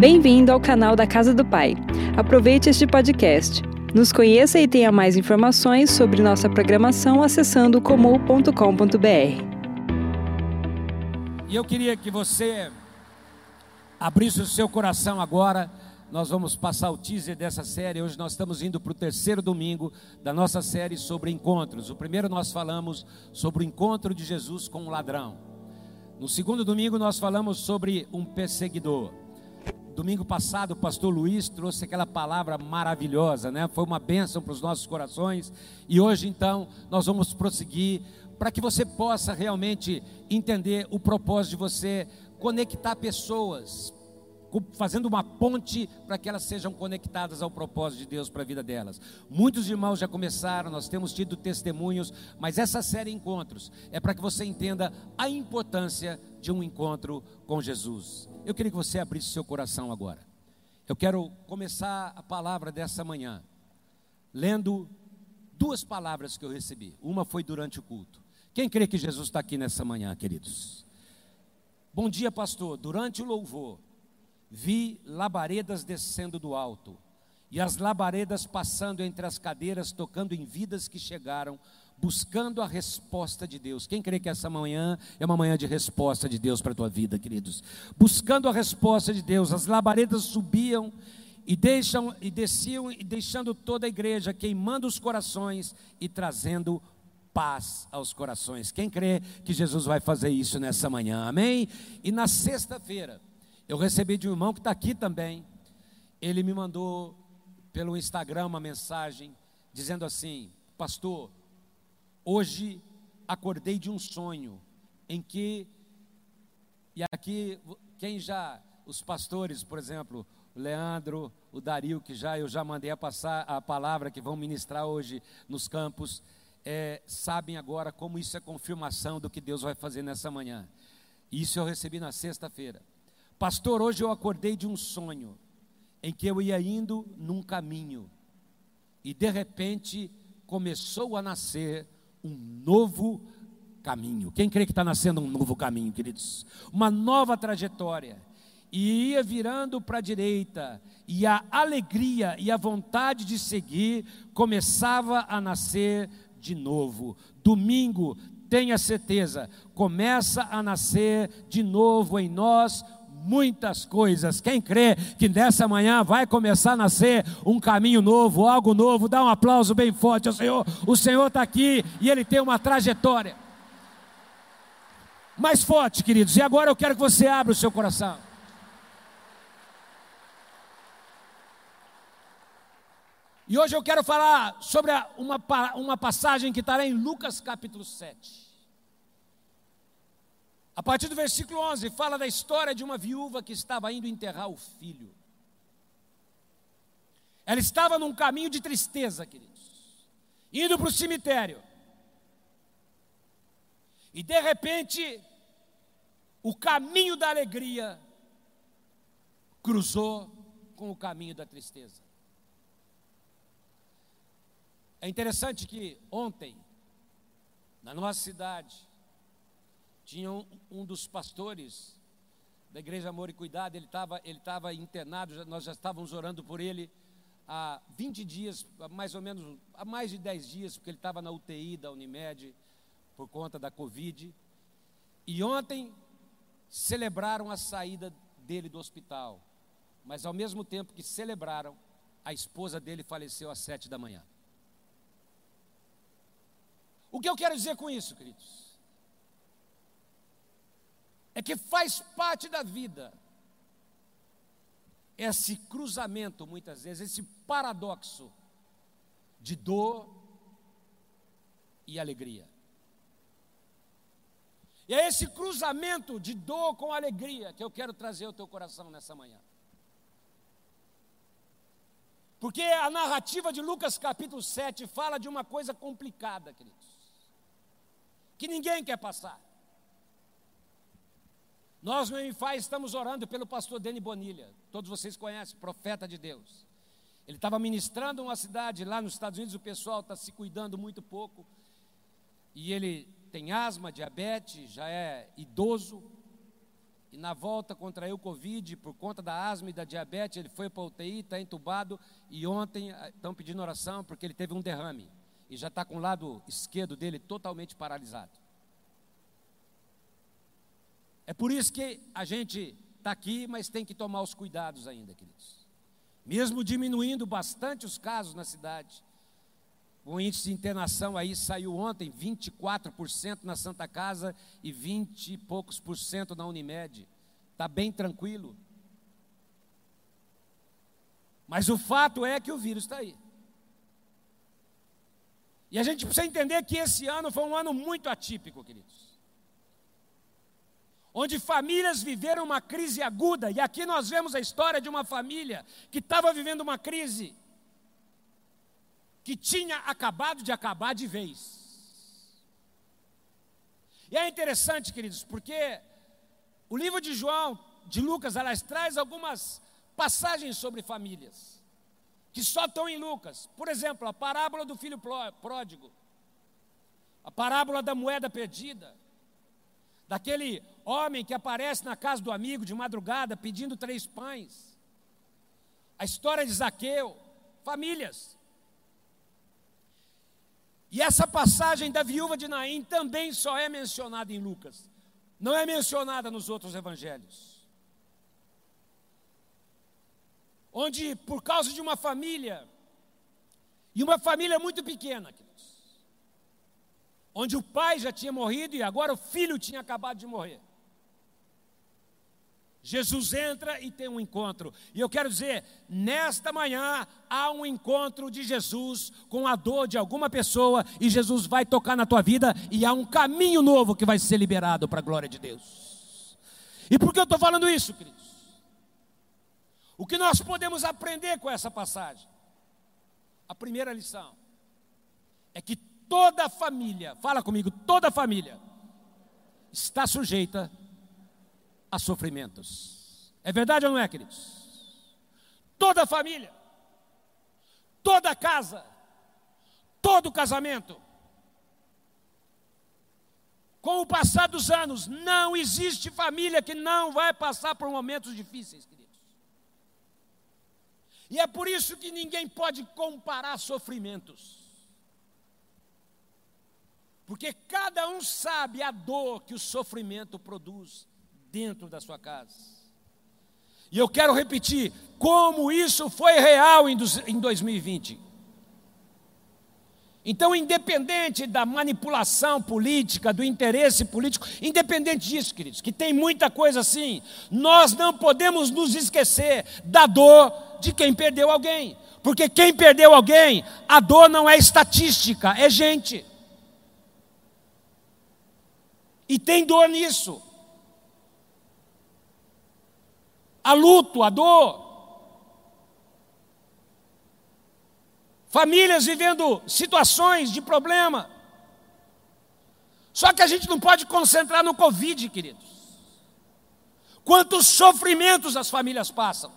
Bem-vindo ao canal da Casa do Pai. Aproveite este podcast. Nos conheça e tenha mais informações sobre nossa programação acessando comum.com.br. E eu queria que você abrisse o seu coração agora. Nós vamos passar o teaser dessa série. Hoje nós estamos indo para o terceiro domingo da nossa série sobre encontros. O primeiro nós falamos sobre o encontro de Jesus com um ladrão. No segundo domingo nós falamos sobre um perseguidor. Domingo passado, o pastor Luiz trouxe aquela palavra maravilhosa, né? Foi uma bênção para os nossos corações. E hoje, então, nós vamos prosseguir para que você possa realmente entender o propósito de você conectar pessoas, fazendo uma ponte para que elas sejam conectadas ao propósito de Deus para a vida delas. Muitos irmãos já começaram, nós temos tido testemunhos, mas essa série encontros é para que você entenda a importância de um encontro com Jesus. Eu queria que você abrisse seu coração agora. Eu quero começar a palavra dessa manhã, lendo duas palavras que eu recebi. Uma foi durante o culto. Quem crê que Jesus está aqui nessa manhã, queridos? Bom dia, pastor. Durante o louvor, vi labaredas descendo do alto, e as labaredas passando entre as cadeiras, tocando em vidas que chegaram buscando a resposta de Deus. Quem crê que essa manhã é uma manhã de resposta de Deus para a tua vida, queridos? Buscando a resposta de Deus, as labaredas subiam e deixam e desciam e deixando toda a igreja queimando os corações e trazendo paz aos corações. Quem crê que Jesus vai fazer isso nessa manhã? Amém? E na sexta-feira, eu recebi de um irmão que está aqui também. Ele me mandou pelo Instagram uma mensagem dizendo assim: Pastor, Hoje acordei de um sonho em que, e aqui, quem já, os pastores, por exemplo, o Leandro, o Dario, que já eu já mandei a passar a palavra que vão ministrar hoje nos campos, é, sabem agora como isso é confirmação do que Deus vai fazer nessa manhã. Isso eu recebi na sexta-feira. Pastor, hoje eu acordei de um sonho em que eu ia indo num caminho e de repente começou a nascer um novo caminho. Quem crê que está nascendo um novo caminho, queridos? Uma nova trajetória. E ia virando para a direita, e a alegria e a vontade de seguir começava a nascer de novo. Domingo, tenha certeza, começa a nascer de novo em nós muitas coisas. Quem crê que nessa manhã vai começar a nascer um caminho novo, algo novo, dá um aplauso bem forte ao Senhor. O Senhor está aqui e Ele tem uma trajetória. Mais forte, queridos. E agora eu quero que você abra o seu coração. E hoje eu quero falar sobre uma, uma passagem que está em Lucas capítulo 7. A partir do versículo 11, fala da história de uma viúva que estava indo enterrar o filho. Ela estava num caminho de tristeza, queridos, indo para o cemitério. E de repente, o caminho da alegria cruzou com o caminho da tristeza. É interessante que ontem, na nossa cidade, tinha um, um dos pastores da igreja Amor e Cuidado, ele estava ele tava internado, nós já estávamos orando por ele há 20 dias, mais ou menos, há mais de 10 dias, porque ele estava na UTI da Unimed por conta da Covid. E ontem celebraram a saída dele do hospital, mas ao mesmo tempo que celebraram, a esposa dele faleceu às sete da manhã. O que eu quero dizer com isso, queridos? É que faz parte da vida esse cruzamento, muitas vezes, esse paradoxo de dor e alegria. E é esse cruzamento de dor com alegria que eu quero trazer ao teu coração nessa manhã. Porque a narrativa de Lucas capítulo 7 fala de uma coisa complicada, queridos, que ninguém quer passar. Nós no MFA estamos orando pelo pastor Deni Bonilha, todos vocês conhecem, profeta de Deus. Ele estava ministrando uma cidade lá nos Estados Unidos, o pessoal está se cuidando muito pouco, e ele tem asma, diabetes, já é idoso, e na volta contraiu Covid por conta da asma e da diabetes, ele foi para a UTI, está entubado. E ontem ah, estão pedindo oração porque ele teve um derrame. E já está com o lado esquerdo dele totalmente paralisado. É por isso que a gente está aqui, mas tem que tomar os cuidados ainda, queridos. Mesmo diminuindo bastante os casos na cidade, o índice de internação aí saiu ontem, 24% na Santa Casa e 20 e poucos por cento na Unimed. Está bem tranquilo. Mas o fato é que o vírus está aí. E a gente precisa entender que esse ano foi um ano muito atípico, queridos. Onde famílias viveram uma crise aguda, e aqui nós vemos a história de uma família que estava vivendo uma crise que tinha acabado de acabar de vez. E é interessante, queridos, porque o livro de João, de Lucas, aliás, traz algumas passagens sobre famílias que só estão em Lucas. Por exemplo, a parábola do filho pródigo, a parábola da moeda perdida, daquele homem que aparece na casa do amigo de madrugada pedindo três pães, a história de Zaqueu, famílias. E essa passagem da viúva de Naim também só é mencionada em Lucas, não é mencionada nos outros evangelhos. Onde, por causa de uma família, e uma família muito pequena, onde o pai já tinha morrido e agora o filho tinha acabado de morrer. Jesus entra e tem um encontro. E eu quero dizer, nesta manhã há um encontro de Jesus com a dor de alguma pessoa e Jesus vai tocar na tua vida e há um caminho novo que vai ser liberado para a glória de Deus. E por que eu estou falando isso, queridos? O que nós podemos aprender com essa passagem? A primeira lição é que toda família, fala comigo, toda família está sujeita a sofrimentos. É verdade ou não é, queridos? Toda família, toda casa, todo casamento. Com o passar dos anos, não existe família que não vai passar por momentos difíceis, queridos. E é por isso que ninguém pode comparar sofrimentos. Porque cada um sabe a dor que o sofrimento produz dentro da sua casa. E eu quero repetir como isso foi real em 2020. Então, independente da manipulação política, do interesse político, independente disso, queridos, que tem muita coisa assim, nós não podemos nos esquecer da dor de quem perdeu alguém. Porque quem perdeu alguém, a dor não é estatística, é gente. E tem dor nisso a luto, a dor. Famílias vivendo situações de problema. Só que a gente não pode concentrar no Covid, queridos. Quantos sofrimentos as famílias passam,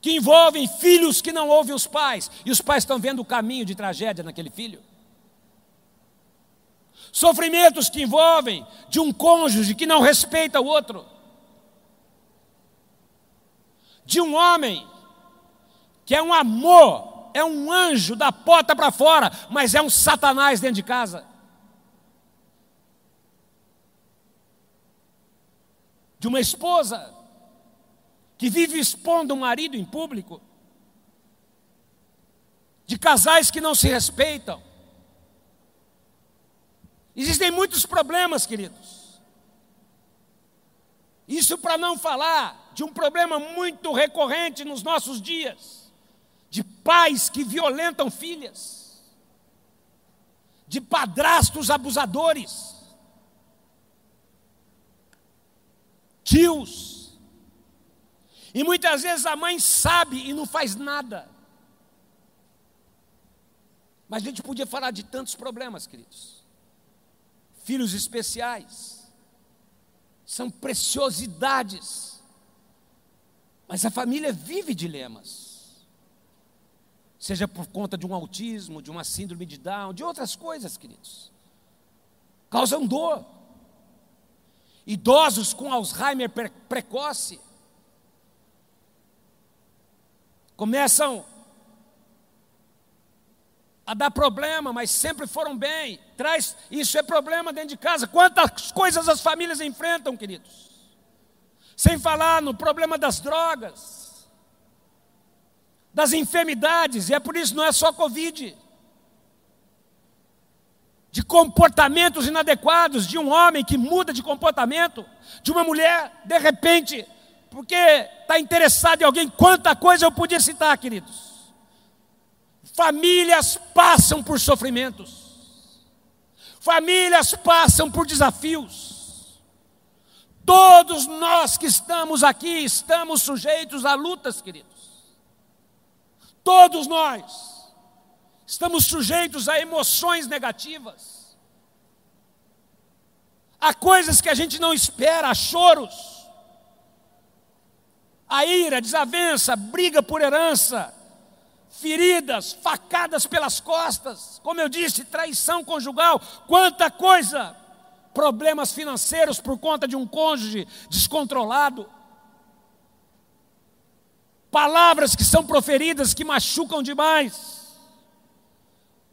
que envolvem filhos que não ouvem os pais, e os pais estão vendo o caminho de tragédia naquele filho. Sofrimentos que envolvem de um cônjuge que não respeita o outro de um homem que é um amor, é um anjo da porta para fora, mas é um satanás dentro de casa. De uma esposa que vive expondo o marido em público, de casais que não se respeitam. Existem muitos problemas, queridos. Isso para não falar de um problema muito recorrente nos nossos dias, de pais que violentam filhas, de padrastos abusadores, tios. E muitas vezes a mãe sabe e não faz nada. Mas a gente podia falar de tantos problemas, queridos. Filhos especiais, são preciosidades mas a família vive dilemas. Seja por conta de um autismo, de uma síndrome de Down, de outras coisas, queridos. Causam dor. idosos com Alzheimer precoce, começam a dar problema, mas sempre foram bem. Traz, isso é problema dentro de casa. Quantas coisas as famílias enfrentam, queridos? Sem falar no problema das drogas, das enfermidades, e é por isso não é só Covid. De comportamentos inadequados, de um homem que muda de comportamento, de uma mulher, de repente, porque está interessado em alguém, quanta coisa eu podia citar, queridos. Famílias passam por sofrimentos, famílias passam por desafios. Todos nós que estamos aqui estamos sujeitos a lutas, queridos. Todos nós estamos sujeitos a emoções negativas, a coisas que a gente não espera, a choros, a ira, desavença, briga por herança, feridas, facadas pelas costas, como eu disse, traição conjugal, quanta coisa, problemas financeiros por conta de um cônjuge descontrolado, palavras que são proferidas que machucam demais,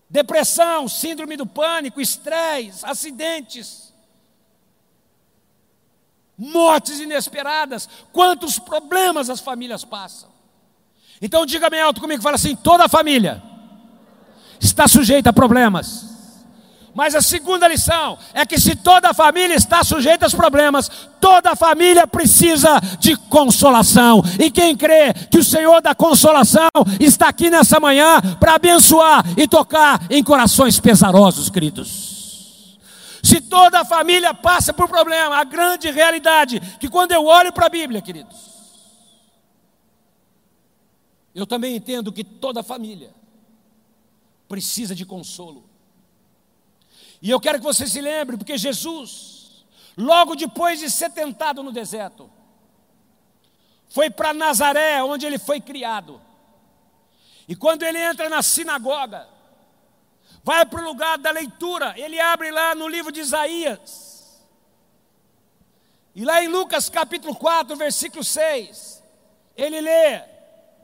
depressão, síndrome do pânico, estresse, acidentes, mortes inesperadas, quantos problemas as famílias passam. Então diga bem alto comigo, fala assim: toda família está sujeita a problemas. Mas a segunda lição é que se toda família está sujeita aos problemas, toda família precisa de consolação. E quem crê que o Senhor da consolação está aqui nessa manhã para abençoar e tocar em corações pesarosos, queridos. Se toda família passa por problema, a grande realidade que quando eu olho para a Bíblia, queridos, eu também entendo que toda família precisa de consolo. E eu quero que você se lembre, porque Jesus, logo depois de ser tentado no deserto, foi para Nazaré, onde ele foi criado. E quando ele entra na sinagoga, vai para o lugar da leitura, ele abre lá no livro de Isaías. E lá em Lucas capítulo 4, versículo 6, ele lê: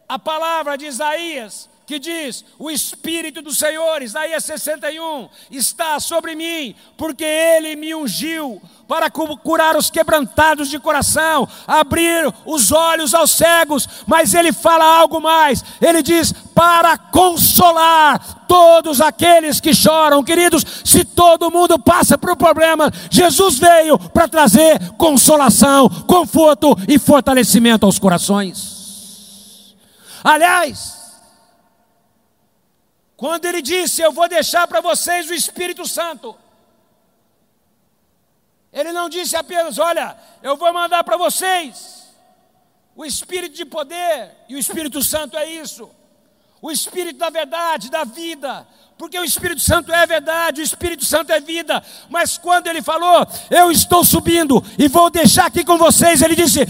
a palavra de Isaías, que diz: O Espírito do Senhor, Isaías 61, está sobre mim, porque Ele me ungiu para curar os quebrantados de coração, abrir os olhos aos cegos, mas Ele fala algo mais, Ele diz: para consolar todos aqueles que choram, queridos. Se todo mundo passa por problemas, Jesus veio para trazer consolação, conforto e fortalecimento aos corações. Aliás, quando ele disse: Eu vou deixar para vocês o Espírito Santo, ele não disse apenas: Olha, eu vou mandar para vocês o Espírito de poder, e o Espírito Santo é isso, o Espírito da verdade, da vida, porque o Espírito Santo é verdade, o Espírito Santo é vida. Mas quando ele falou, eu estou subindo e vou deixar aqui com vocês, ele disse: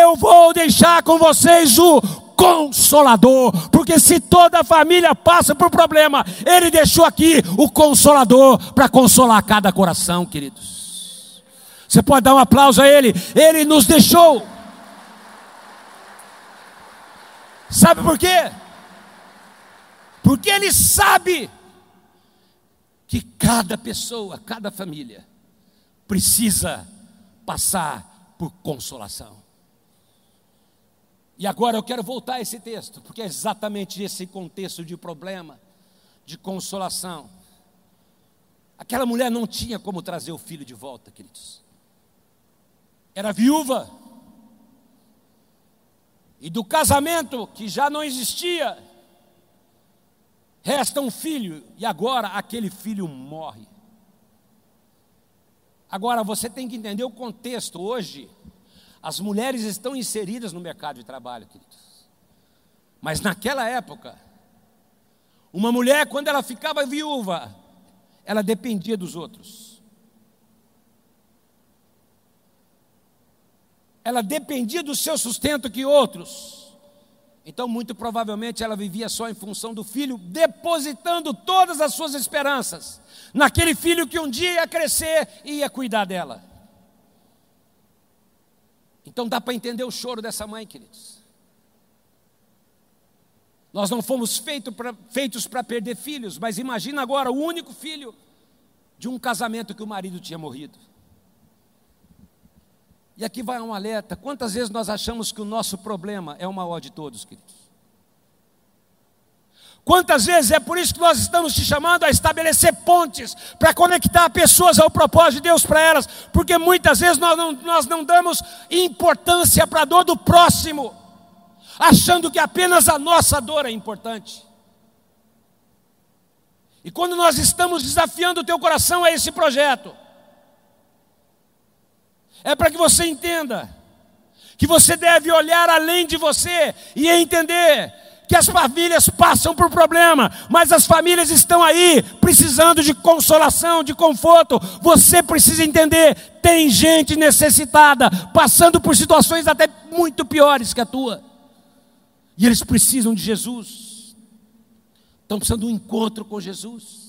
Eu vou deixar com vocês o consolador, porque se toda a família passa por problema, ele deixou aqui o consolador para consolar cada coração, queridos. Você pode dar um aplauso a ele, ele nos deixou. Sabe por quê? Porque ele sabe que cada pessoa, cada família precisa passar por consolação. E agora eu quero voltar a esse texto, porque é exatamente esse contexto de problema, de consolação. Aquela mulher não tinha como trazer o filho de volta, queridos. Era viúva. E do casamento que já não existia, resta um filho, e agora aquele filho morre. Agora você tem que entender o contexto hoje. As mulheres estão inseridas no mercado de trabalho, queridos. Mas naquela época, uma mulher, quando ela ficava viúva, ela dependia dos outros. Ela dependia do seu sustento que outros. Então, muito provavelmente, ela vivia só em função do filho, depositando todas as suas esperanças naquele filho que um dia ia crescer e ia cuidar dela. Então dá para entender o choro dessa mãe, queridos. Nós não fomos feito pra, feitos para perder filhos, mas imagina agora o único filho de um casamento que o marido tinha morrido. E aqui vai um alerta: quantas vezes nós achamos que o nosso problema é o maior de todos, queridos? Quantas vezes é por isso que nós estamos te chamando a estabelecer pontes para conectar pessoas ao propósito de Deus para elas, porque muitas vezes nós não, nós não damos importância para a dor do próximo, achando que apenas a nossa dor é importante. E quando nós estamos desafiando o teu coração a esse projeto, é para que você entenda que você deve olhar além de você e entender que as famílias passam por problema, mas as famílias estão aí precisando de consolação, de conforto. Você precisa entender: tem gente necessitada, passando por situações até muito piores que a tua, e eles precisam de Jesus, estão precisando de um encontro com Jesus.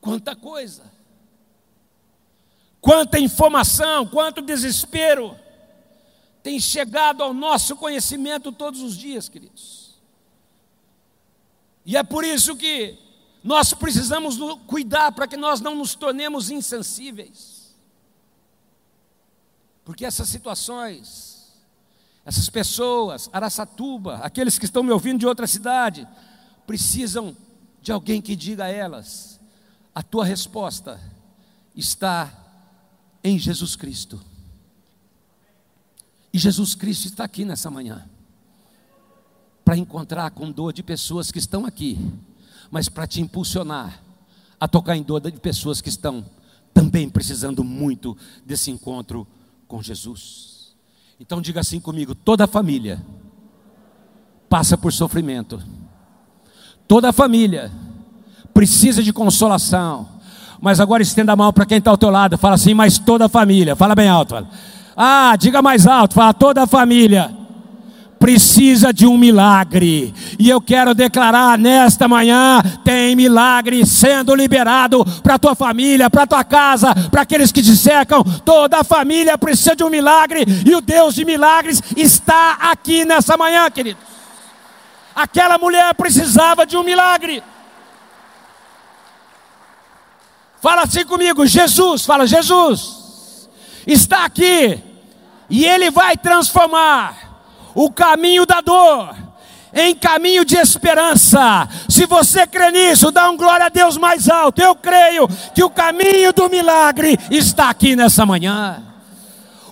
Quanta coisa, quanta informação, quanto desespero tem chegado ao nosso conhecimento todos os dias, queridos. E é por isso que nós precisamos cuidar para que nós não nos tornemos insensíveis. Porque essas situações, essas pessoas, Araçatuba, aqueles que estão me ouvindo de outra cidade, precisam de alguém que diga a elas: a tua resposta está em Jesus Cristo. E Jesus Cristo está aqui nessa manhã para encontrar com dor de pessoas que estão aqui, mas para te impulsionar a tocar em dor de pessoas que estão também precisando muito desse encontro com Jesus. Então diga assim comigo: toda família passa por sofrimento, toda família precisa de consolação. Mas agora estenda a mão para quem está ao teu lado, fala assim, mas toda família, fala bem alto. Fala. Ah, diga mais alto, fala toda a família precisa de um milagre. E eu quero declarar nesta manhã: tem milagre sendo liberado para tua família, para tua casa, para aqueles que te. Toda a família precisa de um milagre e o Deus de milagres está aqui nessa manhã, queridos. Aquela mulher precisava de um milagre. Fala assim comigo, Jesus, fala Jesus está aqui e Ele vai transformar o caminho da dor em caminho de esperança. Se você crê nisso, dá um glória a Deus mais alto. Eu creio que o caminho do milagre está aqui nessa manhã.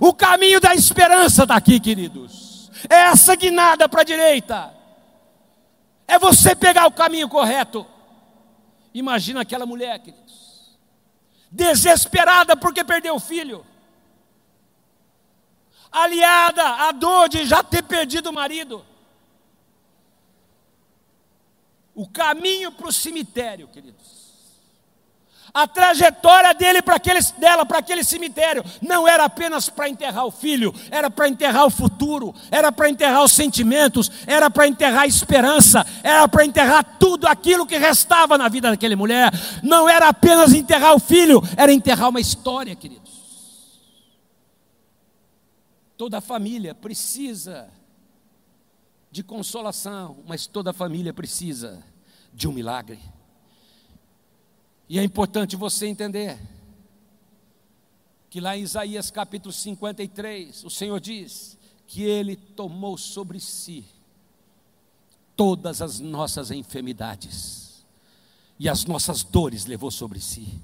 O caminho da esperança está aqui, queridos. É essa guinada para a direita. É você pegar o caminho correto. Imagina aquela mulher, queridos, desesperada porque perdeu o filho aliada à dor de já ter perdido o marido. O caminho para o cemitério, queridos. A trajetória dele para aquele, dela para aquele cemitério não era apenas para enterrar o filho, era para enterrar o futuro, era para enterrar os sentimentos, era para enterrar a esperança, era para enterrar tudo aquilo que restava na vida daquela mulher. Não era apenas enterrar o filho, era enterrar uma história, querido. Toda família precisa de consolação, mas toda família precisa de um milagre. E é importante você entender que lá em Isaías capítulo 53, o Senhor diz que Ele tomou sobre si todas as nossas enfermidades e as nossas dores levou sobre si.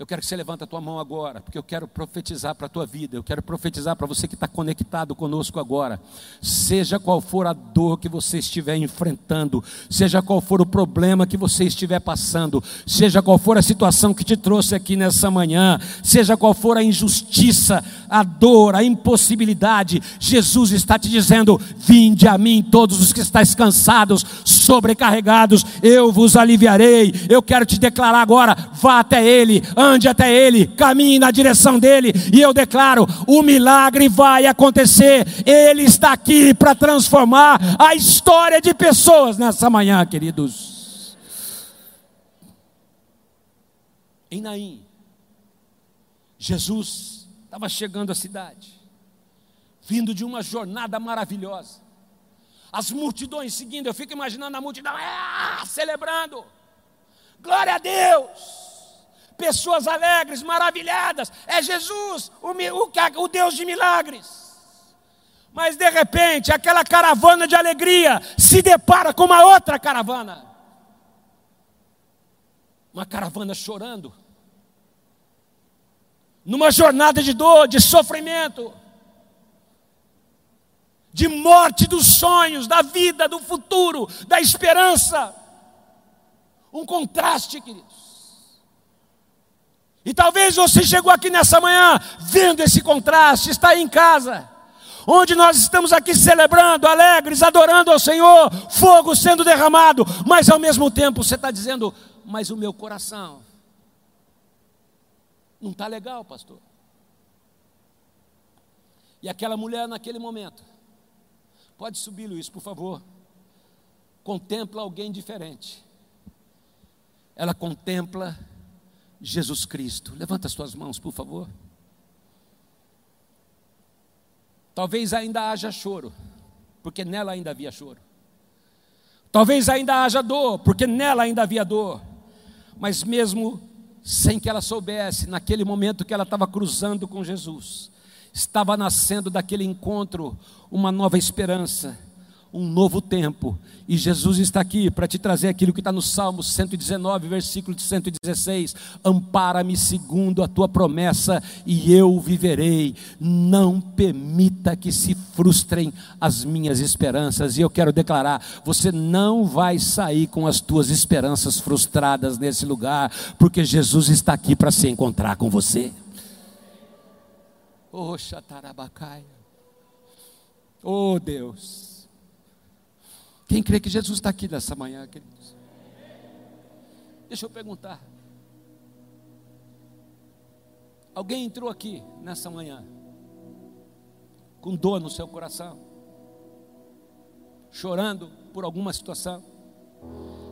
Eu quero que você levanta a tua mão agora, porque eu quero profetizar para a tua vida, eu quero profetizar para você que está conectado conosco agora. Seja qual for a dor que você estiver enfrentando, seja qual for o problema que você estiver passando, seja qual for a situação que te trouxe aqui nessa manhã, seja qual for a injustiça, a dor, a impossibilidade, Jesus está te dizendo: Vinde a mim, todos os que estáis cansados, sobrecarregados, eu vos aliviarei. Eu quero te declarar agora: vá até Ele, ande até Ele, caminhe na direção dEle, e eu declaro: o milagre vai acontecer. Ele está aqui para transformar a história de pessoas nessa manhã, queridos. Em Naim, Jesus estava chegando à cidade, vindo de uma jornada maravilhosa. As multidões seguindo, eu fico imaginando a multidão ah, celebrando. Glória a Deus! Pessoas alegres, maravilhadas. É Jesus, o, o, o Deus de milagres. Mas de repente, aquela caravana de alegria se depara com uma outra caravana. Uma caravana chorando. Numa jornada de dor, de sofrimento, de morte dos sonhos, da vida, do futuro, da esperança. Um contraste, queridos. E talvez você chegou aqui nessa manhã vendo esse contraste, está aí em casa onde nós estamos aqui celebrando, alegres, adorando ao Senhor, fogo sendo derramado, mas ao mesmo tempo você está dizendo, mas o meu coração não está legal, pastor. E aquela mulher naquele momento, pode subir, Luiz, por favor, contempla alguém diferente. Ela contempla Jesus Cristo. Levanta as suas mãos, por favor. Talvez ainda haja choro, porque nela ainda havia choro. Talvez ainda haja dor, porque nela ainda havia dor. Mas mesmo sem que ela soubesse, naquele momento que ela estava cruzando com Jesus, estava nascendo daquele encontro uma nova esperança um novo tempo. E Jesus está aqui para te trazer aquilo que está no Salmo 119, versículo 116: Ampara-me segundo a tua promessa, e eu viverei. Não permita que se frustrem as minhas esperanças. E eu quero declarar: você não vai sair com as tuas esperanças frustradas nesse lugar, porque Jesus está aqui para se encontrar com você. Oh, Xatarabacaia. Oh, Deus. Quem crê que Jesus está aqui nessa manhã, queridos? Deixa eu perguntar. Alguém entrou aqui nessa manhã com dor no seu coração, chorando por alguma situação?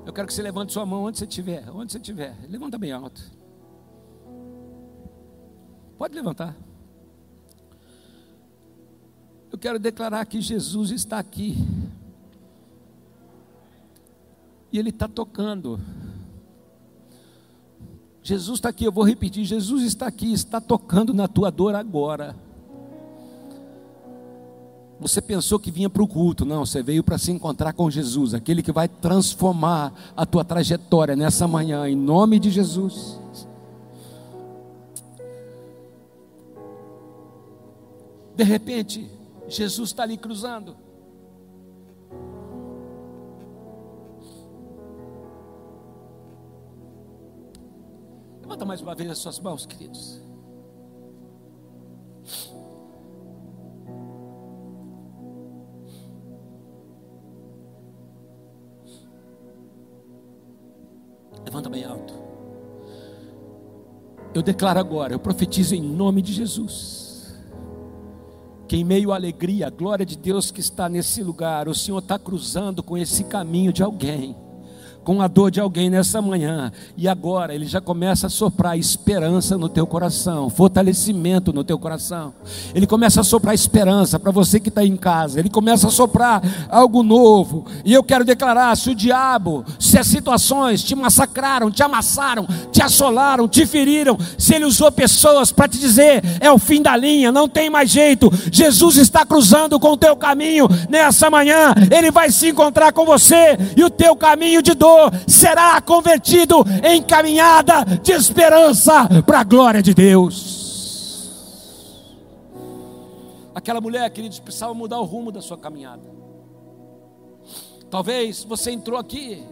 Eu quero que você levante sua mão onde você estiver, onde você estiver. Levanta bem alto. Pode levantar. Eu quero declarar que Jesus está aqui Ele está tocando. Jesus está aqui, eu vou repetir: Jesus está aqui, está tocando na tua dor agora. Você pensou que vinha para o culto, não, você veio para se encontrar com Jesus, aquele que vai transformar a tua trajetória nessa manhã, em nome de Jesus. De repente, Jesus está ali cruzando. Levanta mais uma vez as suas mãos, queridos. Levanta bem alto. Eu declaro agora, eu profetizo em nome de Jesus. Que em meio à alegria, a glória de Deus que está nesse lugar, o Senhor está cruzando com esse caminho de alguém com a dor de alguém nessa manhã, e agora ele já começa a soprar esperança no teu coração, fortalecimento no teu coração. Ele começa a soprar esperança para você que está em casa, ele começa a soprar algo novo. E eu quero declarar: se o diabo, se as situações te massacraram, te amassaram, te assolaram, te feriram, se ele usou pessoas para te dizer é o fim da linha, não tem mais jeito, Jesus está cruzando com o teu caminho nessa manhã, ele vai se encontrar com você e o teu caminho de dor será convertido em caminhada de esperança para a glória de Deus. Aquela mulher, queridos, precisava mudar o rumo da sua caminhada. Talvez você entrou aqui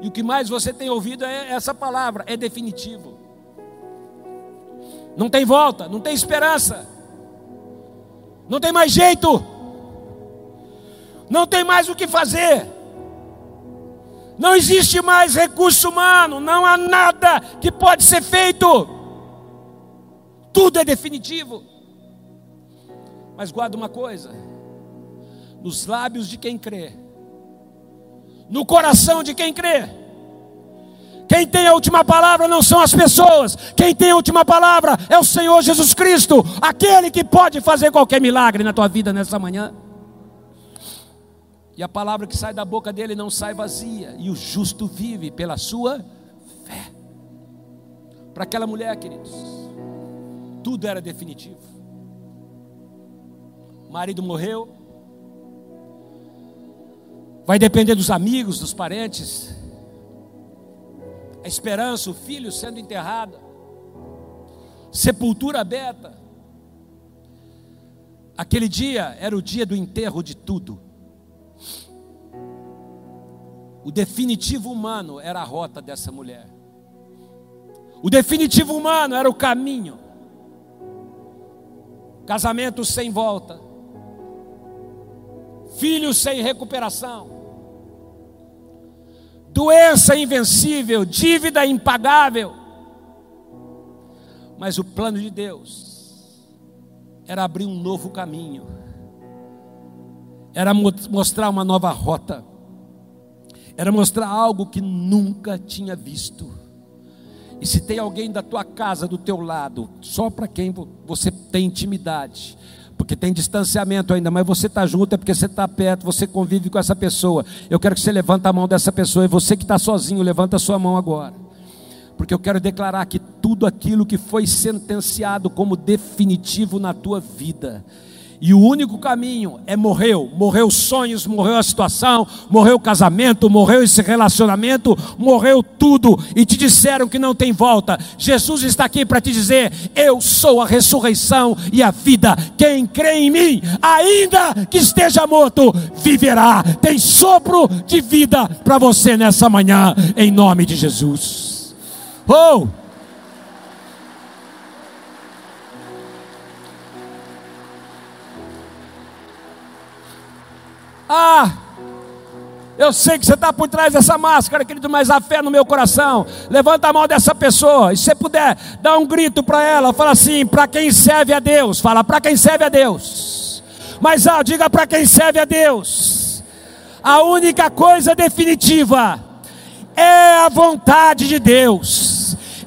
e o que mais você tem ouvido é essa palavra, é definitivo. Não tem volta, não tem esperança. Não tem mais jeito. Não tem mais o que fazer. Não existe mais recurso humano, não há nada que pode ser feito. Tudo é definitivo. Mas guarda uma coisa: nos lábios de quem crê, no coração de quem crê, Quem tem a última palavra não são as pessoas, quem tem a última palavra é o Senhor Jesus Cristo, aquele que pode fazer qualquer milagre na tua vida nessa manhã. E a palavra que sai da boca dele não sai vazia, e o justo vive pela sua fé. Para aquela mulher, queridos, tudo era definitivo. O marido morreu, vai depender dos amigos, dos parentes, a esperança, o filho sendo enterrado, sepultura aberta. Aquele dia era o dia do enterro de tudo. O definitivo humano era a rota dessa mulher. O definitivo humano era o caminho. Casamento sem volta. Filhos sem recuperação doença invencível, dívida impagável. Mas o plano de Deus era abrir um novo caminho, era mostrar uma nova rota, era mostrar algo que nunca tinha visto. E se tem alguém da tua casa, do teu lado, só para quem você tem intimidade, porque tem distanciamento ainda, mas você está junto é porque você está perto, você convive com essa pessoa. Eu quero que você levante a mão dessa pessoa, e você que está sozinho, levanta a sua mão agora. Porque eu quero declarar que tudo aquilo que foi sentenciado como definitivo na tua vida, e o único caminho é morreu. Morreu sonhos, morreu a situação, morreu o casamento, morreu esse relacionamento, morreu tudo. E te disseram que não tem volta. Jesus está aqui para te dizer: Eu sou a ressurreição e a vida. Quem crê em mim, ainda que esteja morto, viverá. Tem sopro de vida para você nessa manhã, em nome de Jesus. Oh! Ah, eu sei que você está por trás dessa máscara, querido, mas a fé no meu coração. Levanta a mão dessa pessoa. E se puder, dá um grito para ela. Fala assim: para quem serve a Deus. Fala, para quem serve a Deus. Mas ah, diga para quem serve a Deus. A única coisa definitiva é a vontade de Deus.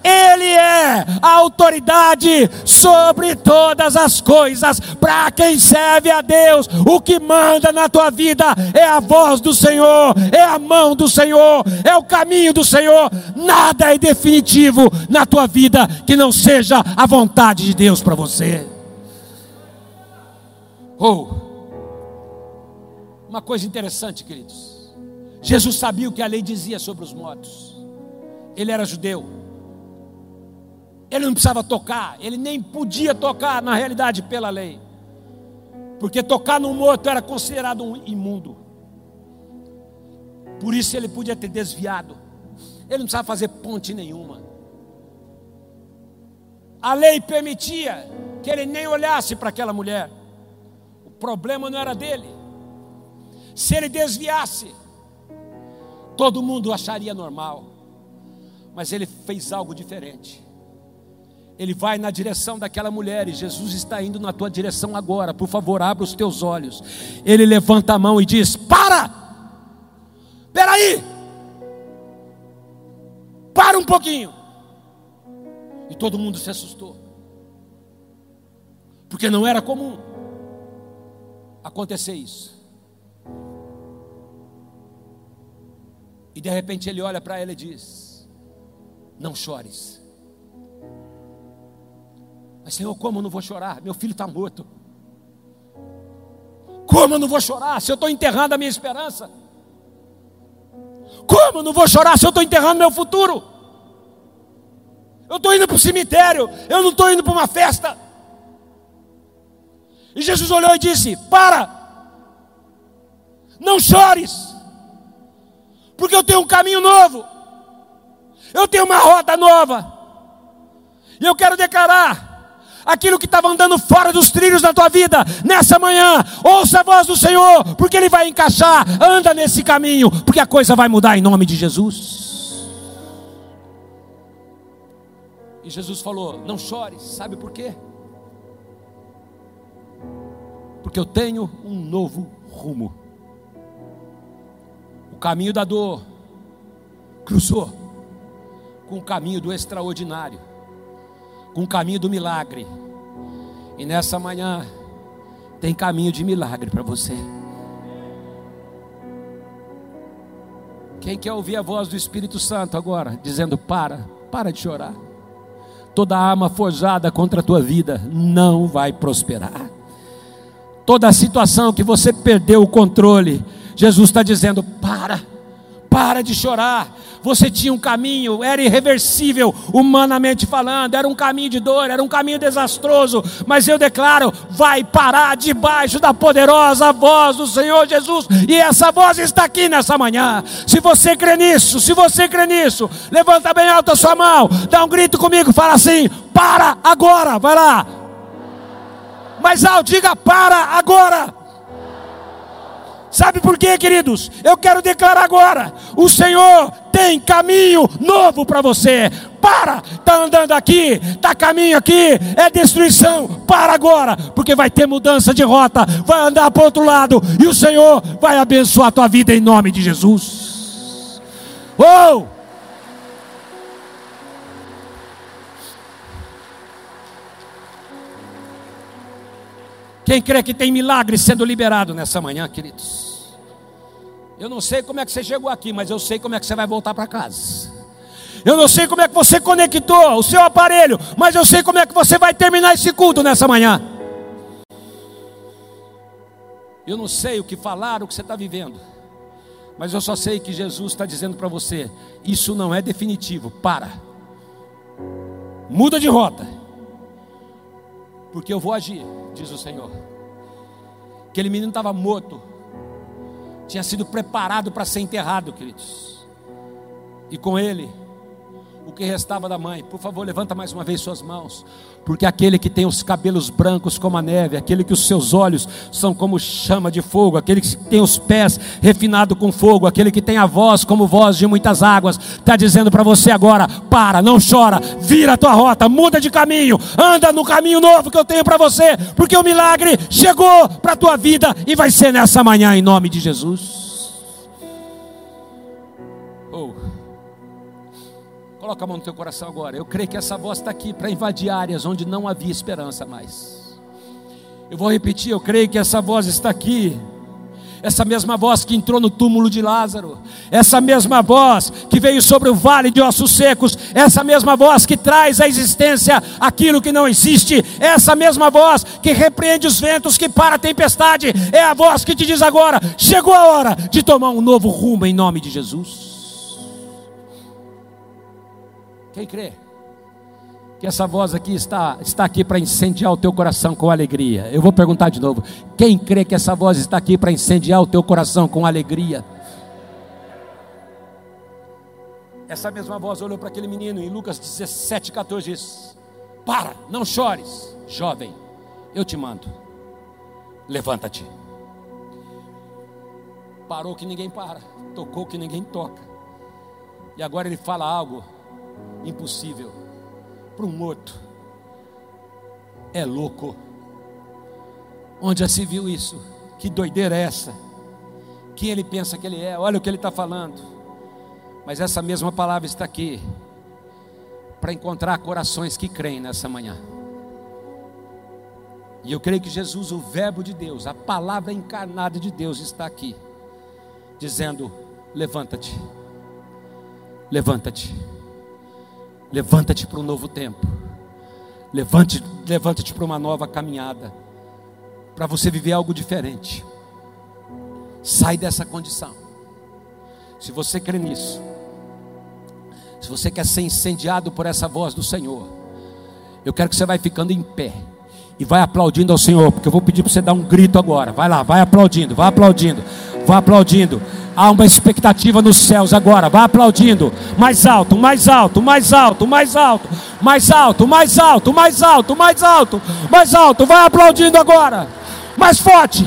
Ele é a autoridade sobre todas as coisas. Para quem serve a Deus, o que manda na tua vida é a voz do Senhor, é a mão do Senhor, é o caminho do Senhor. Nada é definitivo na tua vida que não seja a vontade de Deus para você. Oh, uma coisa interessante, queridos. Jesus sabia o que a lei dizia sobre os mortos. Ele era judeu. Ele não precisava tocar, ele nem podia tocar, na realidade, pela lei. Porque tocar no morto era considerado um imundo. Por isso ele podia ter desviado. Ele não precisava fazer ponte nenhuma. A lei permitia que ele nem olhasse para aquela mulher. O problema não era dele. Se ele desviasse, todo mundo acharia normal. Mas ele fez algo diferente. Ele vai na direção daquela mulher e Jesus está indo na tua direção agora. Por favor, abra os teus olhos. Ele levanta a mão e diz: Para! Espera aí! Para um pouquinho. E todo mundo se assustou. Porque não era comum acontecer isso. E de repente ele olha para ela e diz: Não chores. Mas, Senhor, como eu não vou chorar? Meu filho está morto. Como eu não vou chorar se eu estou enterrando a minha esperança? Como eu não vou chorar se eu estou enterrando meu futuro? Eu estou indo para o cemitério, eu não estou indo para uma festa. E Jesus olhou e disse: Para, não chores, porque eu tenho um caminho novo, eu tenho uma rota nova, e eu quero declarar aquilo que estava andando fora dos trilhos da tua vida, nessa manhã, ouça a voz do Senhor, porque Ele vai encaixar, anda nesse caminho, porque a coisa vai mudar em nome de Jesus. E Jesus falou: Não chores, sabe por quê? Porque eu tenho um novo rumo. O caminho da dor cruzou, com o caminho do extraordinário, com o caminho do milagre. E nessa manhã tem caminho de milagre para você. Quem quer ouvir a voz do Espírito Santo agora, dizendo: para, para de chorar. Toda arma forjada contra a tua vida não vai prosperar. Toda situação que você perdeu o controle, Jesus está dizendo: para, para de chorar. Você tinha um caminho, era irreversível, humanamente falando, era um caminho de dor, era um caminho desastroso, mas eu declaro: vai parar debaixo da poderosa voz do Senhor Jesus, e essa voz está aqui nessa manhã. Se você crê nisso, se você crê nisso, levanta bem alto a sua mão, dá um grito comigo, fala assim: para agora, vai lá. Mais alto, diga para agora. Sabe por quê, queridos? Eu quero declarar agora: o Senhor tem caminho novo para você. Para, está andando aqui, está caminho aqui, é destruição. Para agora, porque vai ter mudança de rota, vai andar para outro lado e o Senhor vai abençoar a tua vida em nome de Jesus. Oh! Quem crê que tem milagre sendo liberado nessa manhã, queridos? Eu não sei como é que você chegou aqui, mas eu sei como é que você vai voltar para casa. Eu não sei como é que você conectou o seu aparelho, mas eu sei como é que você vai terminar esse culto nessa manhã. Eu não sei o que falar, o que você está vivendo, mas eu só sei que Jesus está dizendo para você: isso não é definitivo, para, muda de rota, porque eu vou agir diz o Senhor. Aquele menino estava morto, tinha sido preparado para ser enterrado, queridos, e com ele o que restava da mãe. Por favor, levanta mais uma vez suas mãos, porque aquele que tem os cabelos brancos como a neve, aquele que os seus olhos são como chama de fogo, aquele que tem os pés refinados com fogo, aquele que tem a voz como voz de muitas águas, está dizendo para você agora: para, não chora, vira a tua rota, muda de caminho, anda no caminho novo que eu tenho para você, porque o milagre chegou para a tua vida e vai ser nessa manhã, em nome de Jesus. Coloca a mão no teu coração agora. Eu creio que essa voz está aqui para invadir áreas onde não havia esperança mais. Eu vou repetir, eu creio que essa voz está aqui. Essa mesma voz que entrou no túmulo de Lázaro, essa mesma voz que veio sobre o vale de ossos secos, essa mesma voz que traz à existência aquilo que não existe, essa mesma voz que repreende os ventos, que para a tempestade, é a voz que te diz agora: chegou a hora de tomar um novo rumo em nome de Jesus. Quem crê? Que essa voz aqui está, está aqui para incendiar o teu coração com alegria. Eu vou perguntar de novo. Quem crê que essa voz está aqui para incendiar o teu coração com alegria? Essa mesma voz olhou para aquele menino em Lucas 17, 14 diz: Para, não chores, jovem, eu te mando, levanta-te. Parou que ninguém para, tocou que ninguém toca, e agora ele fala algo impossível. Para um morto, é louco. Onde já se viu isso? Que doideira é essa? Quem ele pensa que ele é? Olha o que ele está falando. Mas essa mesma palavra está aqui para encontrar corações que creem nessa manhã. E eu creio que Jesus, o Verbo de Deus, a palavra encarnada de Deus, está aqui, dizendo: levanta-te, levanta-te. Levanta-te para um novo tempo. Levante, levanta-te para uma nova caminhada. Para você viver algo diferente. Sai dessa condição. Se você crê nisso, se você quer ser incendiado por essa voz do Senhor, eu quero que você vai ficando em pé e vai aplaudindo ao Senhor, porque eu vou pedir para você dar um grito agora. Vai lá, vai aplaudindo, vai aplaudindo, Vá aplaudindo. Há uma expectativa nos céus agora. Vá aplaudindo. Mais alto, mais alto, mais alto, mais alto. Mais alto, mais alto, mais alto, mais alto. Mais alto. Vai aplaudindo agora. Mais forte.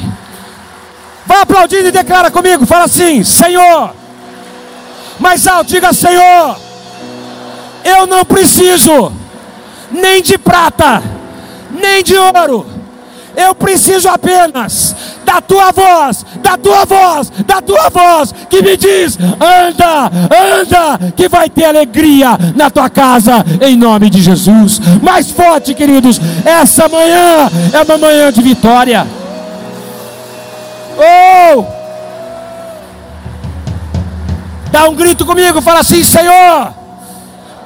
Vá aplaudindo e declara comigo. Fala assim: Senhor. Mais alto, diga: Senhor. Eu não preciso nem de prata, nem de ouro. Eu preciso apenas da tua voz, da tua voz, da tua voz, que me diz: anda, anda, que vai ter alegria na tua casa, em nome de Jesus. Mais forte, queridos, essa manhã é uma manhã de vitória. Oh! Dá um grito comigo, fala assim: Senhor,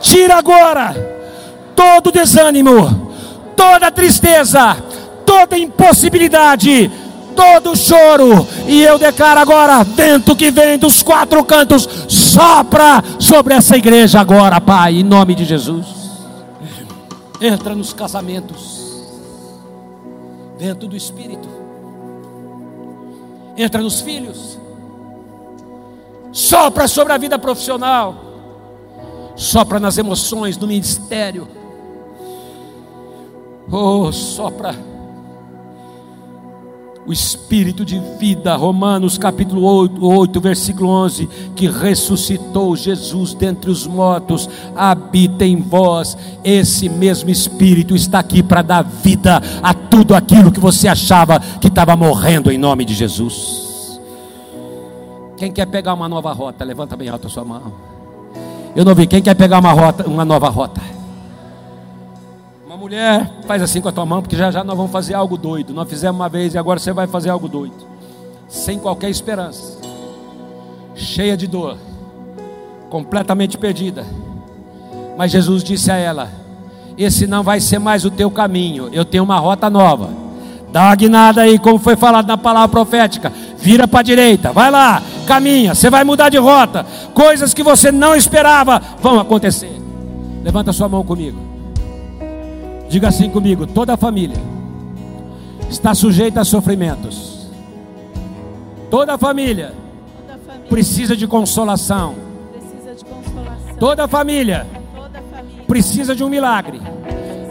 tira agora todo desânimo, toda tristeza, toda impossibilidade, todo choro, e eu declaro agora: vento que vem dos quatro cantos, sopra sobre essa igreja agora, Pai, em nome de Jesus. Entra nos casamentos, vento do Espírito, entra nos filhos, sopra sobre a vida profissional, sopra nas emoções, no ministério. Oh, sopra o Espírito de vida, Romanos capítulo 8, 8, versículo 11, que ressuscitou Jesus dentre os mortos, habita em vós, esse mesmo Espírito está aqui para dar vida a tudo aquilo que você achava que estava morrendo em nome de Jesus. Quem quer pegar uma nova rota, levanta bem alto a sua mão. Eu não vi, quem quer pegar uma rota, uma nova rota? Mulher, faz assim com a tua mão, porque já já nós vamos fazer algo doido. Nós fizemos uma vez e agora você vai fazer algo doido. Sem qualquer esperança. Cheia de dor. Completamente perdida. Mas Jesus disse a ela: Esse não vai ser mais o teu caminho. Eu tenho uma rota nova. Dá uma guinada aí, como foi falado na palavra profética. Vira para a direita, vai lá, caminha. Você vai mudar de rota. Coisas que você não esperava vão acontecer. Levanta sua mão comigo. Diga assim comigo: toda a família está sujeita a sofrimentos. Toda a família, toda família precisa, de consolação. precisa de consolação. Toda a família, toda família precisa de um milagre.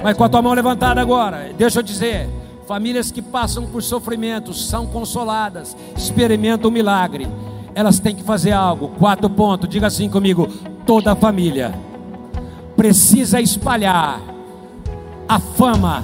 Mas com a tua mão levantada agora, deixa eu dizer: famílias que passam por sofrimentos são consoladas, experimentam um milagre. Elas têm que fazer algo. Quatro pontos, diga assim comigo: toda a família precisa espalhar a fama,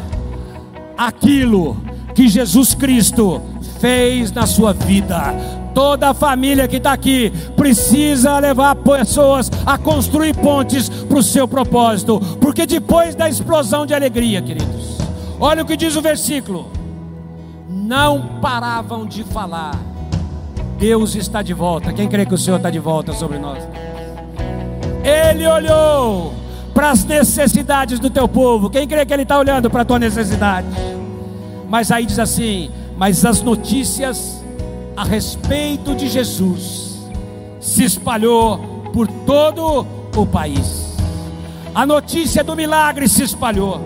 aquilo que Jesus Cristo fez na sua vida. Toda a família que está aqui precisa levar pessoas a construir pontes para o seu propósito, porque depois da explosão de alegria, queridos, olha o que diz o versículo: não paravam de falar, Deus está de volta. Quem crê que o Senhor está de volta sobre nós? Ele olhou para as necessidades do teu povo. Quem crê que Ele está olhando para a tua necessidade? Mas aí diz assim: mas as notícias a respeito de Jesus se espalhou por todo o país. A notícia do milagre se espalhou.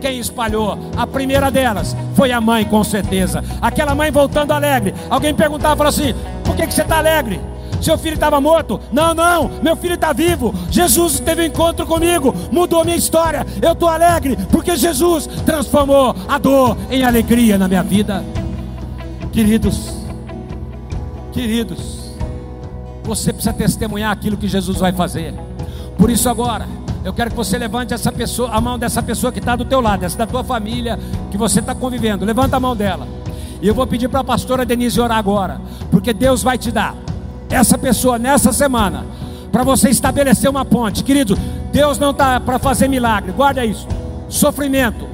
Quem espalhou? A primeira delas foi a mãe, com certeza. Aquela mãe voltando alegre. Alguém perguntava, falou assim: por que, que você está alegre? Seu filho estava morto. Não, não, meu filho está vivo. Jesus teve um encontro comigo, mudou minha história. Eu estou alegre porque Jesus transformou a dor em alegria na minha vida. Queridos, queridos, você precisa testemunhar aquilo que Jesus vai fazer. Por isso agora, eu quero que você levante essa pessoa, a mão dessa pessoa que está do teu lado, essa da tua família que você está convivendo. Levanta a mão dela. E eu vou pedir para a pastora Denise orar agora, porque Deus vai te dar essa pessoa nessa semana, para você estabelecer uma ponte. Querido, Deus não está para fazer milagre, guarda isso. Sofrimento,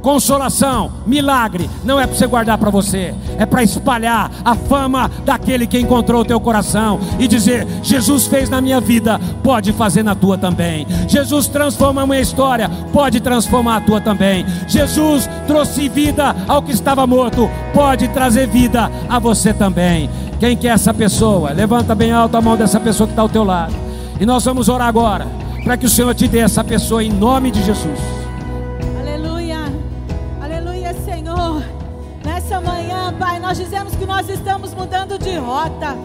consolação, milagre, não é para você guardar para você, é para espalhar a fama daquele que encontrou o teu coração e dizer: Jesus fez na minha vida, pode fazer na tua também. Jesus transforma a minha história, pode transformar a tua também. Jesus trouxe vida ao que estava morto, pode trazer vida a você também. Quem que é essa pessoa? Levanta bem alto a mão dessa pessoa que está ao teu lado. E nós vamos orar agora para que o Senhor te dê essa pessoa em nome de Jesus. Nós dizemos que nós estamos mudando de rota.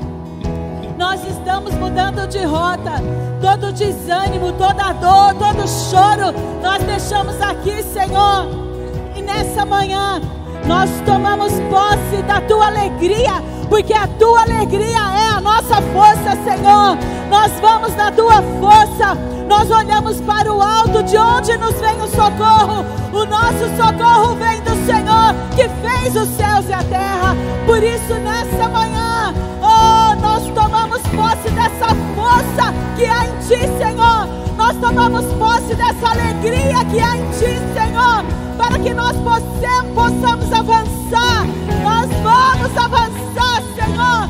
Nós estamos mudando de rota. Todo desânimo, toda dor, todo choro, nós deixamos aqui, Senhor. E nessa manhã, nós tomamos posse da tua alegria porque a tua alegria é a nossa força, Senhor. Nós vamos na tua força, nós olhamos para o alto, de onde nos vem o socorro. O nosso socorro vem do Senhor, que fez os céus isso, nessa manhã, oh, nós tomamos posse dessa força que há em Ti, Senhor. Nós tomamos posse dessa alegria que há em Ti, Senhor, para que nós possamos, possamos avançar. Nós vamos avançar, Senhor.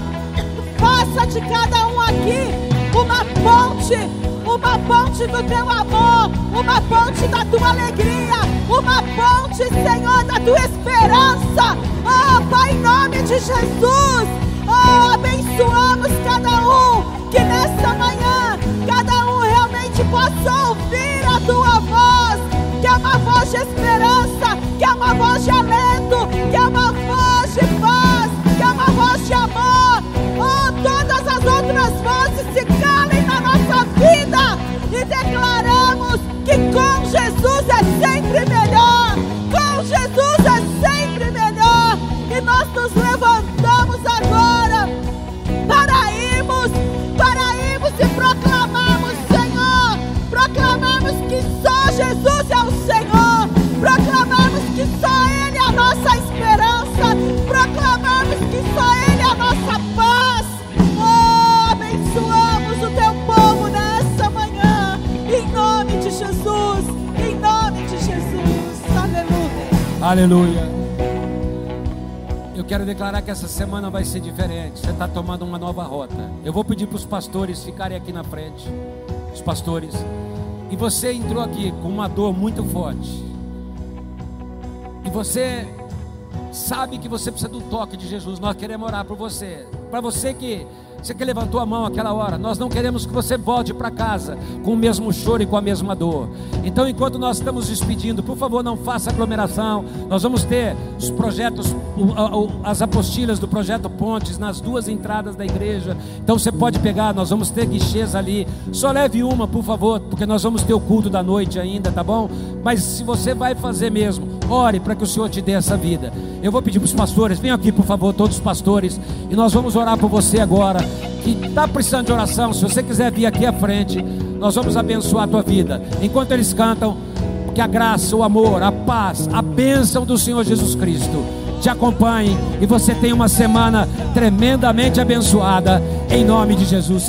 Faça de cada um aqui uma ponte uma ponte do teu amor, uma ponte da tua alegria, uma ponte, Senhor, da tua esperança. Oh, Pai, em nome de Jesus, oh, abençoamos cada um, que nesta manhã, cada um realmente possa ouvir a tua voz, que é uma voz de esperança, que é uma voz de alento, Aleluia. Eu quero declarar que essa semana vai ser diferente. Você está tomando uma nova rota. Eu vou pedir para os pastores ficarem aqui na frente. Os pastores. E você entrou aqui com uma dor muito forte. E você sabe que você precisa do toque de Jesus. Nós queremos orar por você. Para você que você que levantou a mão aquela hora, nós não queremos que você volte para casa com o mesmo choro e com a mesma dor. Então, enquanto nós estamos despedindo, por favor, não faça aglomeração. Nós vamos ter os projetos, as apostilhas do projeto Pontes nas duas entradas da igreja. Então, você pode pegar, nós vamos ter guichês ali. Só leve uma, por favor, porque nós vamos ter o culto da noite ainda, tá bom? Mas se você vai fazer mesmo, ore para que o Senhor te dê essa vida. Eu vou pedir para os pastores, venham aqui, por favor, todos os pastores, e nós vamos orar por você agora que está precisando de oração, se você quiser vir aqui à frente, nós vamos abençoar a tua vida. Enquanto eles cantam, que a graça, o amor, a paz, a bênção do Senhor Jesus Cristo te acompanhe e você tenha uma semana tremendamente abençoada, em nome de Jesus.